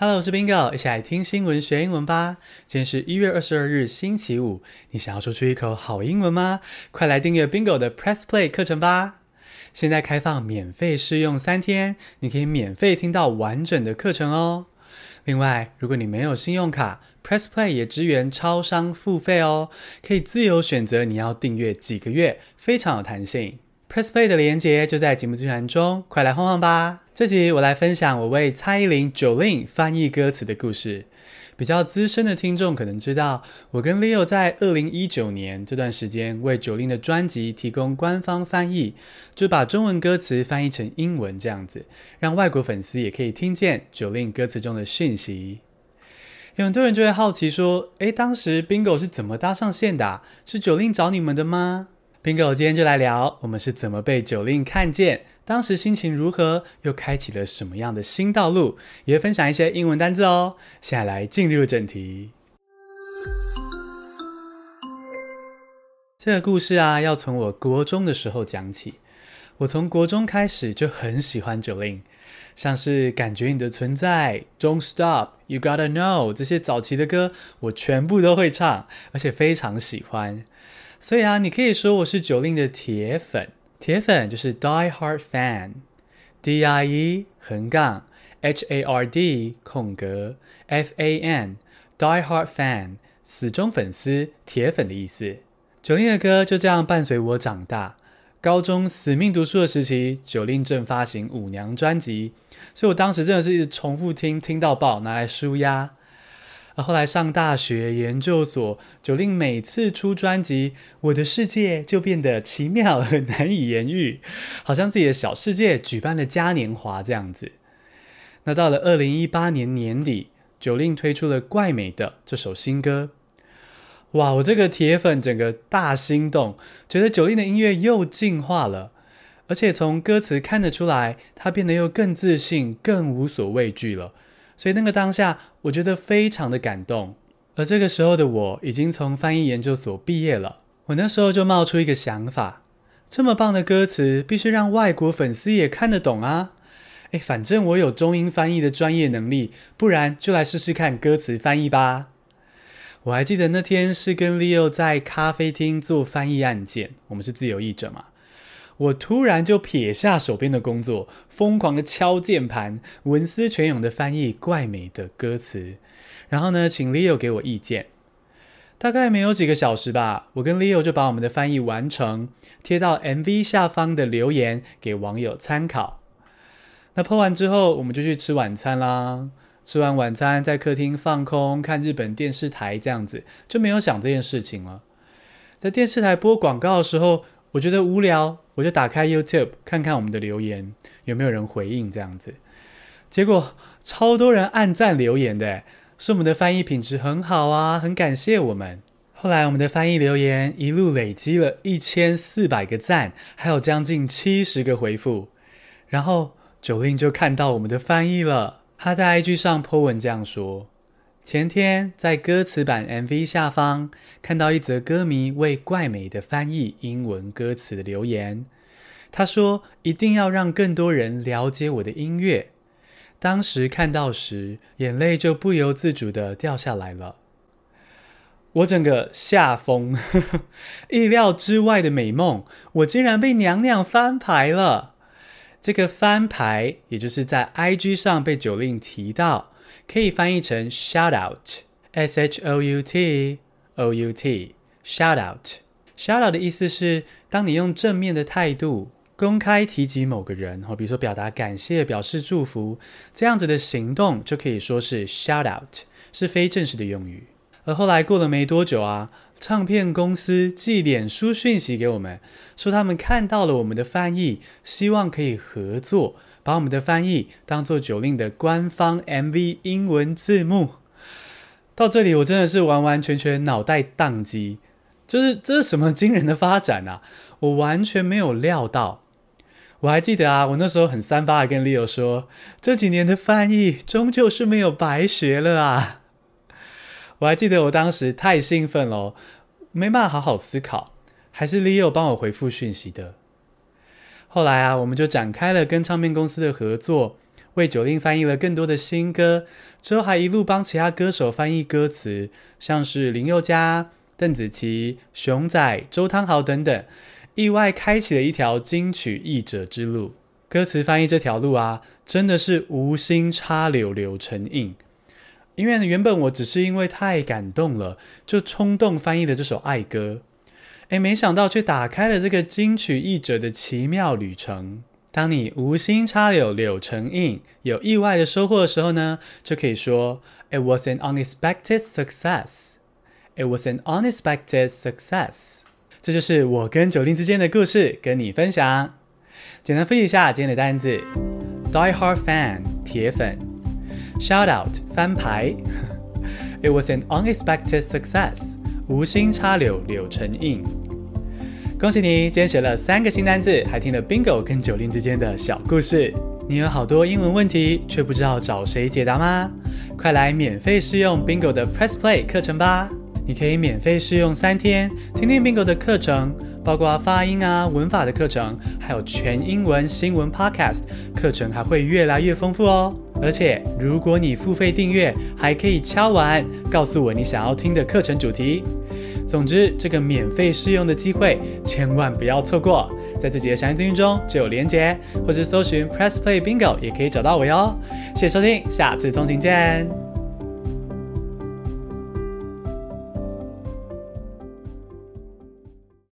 Hello，我是 Bingo，一起来听新闻学英文吧。今天是一月二十二日，星期五。你想要说出一口好英文吗？快来订阅 Bingo 的 Press Play 课程吧！现在开放免费试用三天，你可以免费听到完整的课程哦。另外，如果你没有信用卡，Press Play 也支援超商付费哦，可以自由选择你要订阅几个月，非常有弹性。Press Play 的连接就在节目资讯栏中，快来晃晃吧！这集我来分享我为蔡依林 Jolin 翻译歌词的故事。比较资深的听众可能知道，我跟 Leo 在二零一九年这段时间为 Jolin 的专辑提供官方翻译，就把中文歌词翻译成英文这样子，让外国粉丝也可以听见 Jolin 歌词中的讯息。有很多人就会好奇说：“诶，当时 Bingo 是怎么搭上线的？是 Jolin 找你们的吗？”冰狗今天就来聊我们是怎么被 Jolin 看见，当时心情如何，又开启了什么样的新道路，也分享一些英文单字哦。现在来进入正题。这个故事啊，要从我国中的时候讲起。我从国中开始就很喜欢 Jolin，像是感觉你的存在、Don't Stop、You Gotta Know 这些早期的歌，我全部都会唱，而且非常喜欢。所以啊，你可以说我是 Jolin 的铁粉，铁粉就是 Die Hard Fan，D I E 横杠 H A R D 空格 F A N，Die Hard Fan 死忠粉丝、铁粉的意思。Jolin 的歌就这样伴随我长大。高中死命读书的时期，Jolin 正发行舞娘专辑，所以我当时真的是一直重复听，听到爆，拿来舒压。后来上大学研究所，Jolin 每次出专辑，我的世界就变得奇妙而难以言喻，好像自己的小世界举办了嘉年华这样子。那到了二零一八年年底，Jolin 推出了《怪美的》这首新歌，哇！我这个铁粉整个大心动，觉得 Jolin 的音乐又进化了，而且从歌词看得出来，他变得又更自信、更无所畏惧了。所以那个当下，我觉得非常的感动。而这个时候的我，已经从翻译研究所毕业了。我那时候就冒出一个想法：这么棒的歌词，必须让外国粉丝也看得懂啊！诶，反正我有中英翻译的专业能力，不然就来试试看歌词翻译吧。我还记得那天是跟 Leo 在咖啡厅做翻译案件，我们是自由译者嘛。我突然就撇下手边的工作，疯狂的敲键盘，文思泉涌的翻译怪美的歌词，然后呢，请 Leo 给我意见。大概没有几个小时吧，我跟 Leo 就把我们的翻译完成，贴到 MV 下方的留言给网友参考。那 po 完之后，我们就去吃晚餐啦。吃完晚餐，在客厅放空看日本电视台，这样子就没有想这件事情了。在电视台播广告的时候，我觉得无聊。我就打开 YouTube 看看我们的留言有没有人回应这样子，结果超多人按赞留言的，说我们的翻译品质很好啊，很感谢我们。后来我们的翻译留言一路累积了一千四百个赞，还有将近七十个回复，然后 Jolin 就看到我们的翻译了，他在 IG 上 po 文这样说。前天在歌词版 MV 下方看到一则歌迷为怪美的翻译英文歌词的留言，他说一定要让更多人了解我的音乐。当时看到时，眼泪就不由自主的掉下来了。我整个吓疯，意料之外的美梦，我竟然被娘娘翻牌了。这个翻牌，也就是在 IG 上被 Jolin 提到。可以翻译成 shout out，s h o u t o u t，shout out，shout out 的意思是当你用正面的态度公开提及某个人，哦比如说表达感谢、表示祝福，这样子的行动就可以说是 shout out，是非正式的用语。而后来过了没多久啊，唱片公司寄脸书讯息给我们，说他们看到了我们的翻译，希望可以合作。把我们的翻译当做 Jolin 的官方 MV 英文字幕，到这里我真的是完完全全脑袋宕机，就是这是什么惊人的发展啊！我完全没有料到。我还记得啊，我那时候很三八的跟 Leo 说，这几年的翻译终究是没有白学了啊！我还记得我当时太兴奋了，没办法好好思考，还是 Leo 帮我回复讯息的。后来啊，我们就展开了跟唱片公司的合作。为 Jolin 翻译了更多的新歌，之后还一路帮其他歌手翻译歌词，像是林宥嘉、邓紫棋、熊仔、周汤豪等等，意外开启了一条金曲译者之路。歌词翻译这条路啊，真的是无心插柳柳成荫。因为原本我只是因为太感动了，就冲动翻译了这首爱歌，诶，没想到却打开了这个金曲译者的奇妙旅程。当你无心插柳柳成荫，有意外的收获的时候呢，就可以说 It was an unexpected success. It was an unexpected success. 这就是我跟 Jolin 之间的故事，跟你分享。简单复习一下今天的单字：Die Hard fan，铁粉。Shout out 翻牌，It was an unexpected success，无心插柳柳成荫。恭喜你，今天学了三个新单字，还听了 Bingo 跟 Jolin 之间的小故事。你有好多英文问题，却不知道找谁解答吗？快来免费试用 Bingo 的 Press Play 课程吧！你可以免费试用三天，听听 Bingo 的课程。包括发音啊、文法的课程，还有全英文新闻 Podcast 课程，还会越来越丰富哦。而且，如果你付费订阅，还可以敲完告诉我你想要听的课程主题。总之，这个免费试用的机会千万不要错过。在自己的详细资讯中就有连接，或是搜寻 Press Play Bingo 也可以找到我哟。谢谢收听，下次通勤见。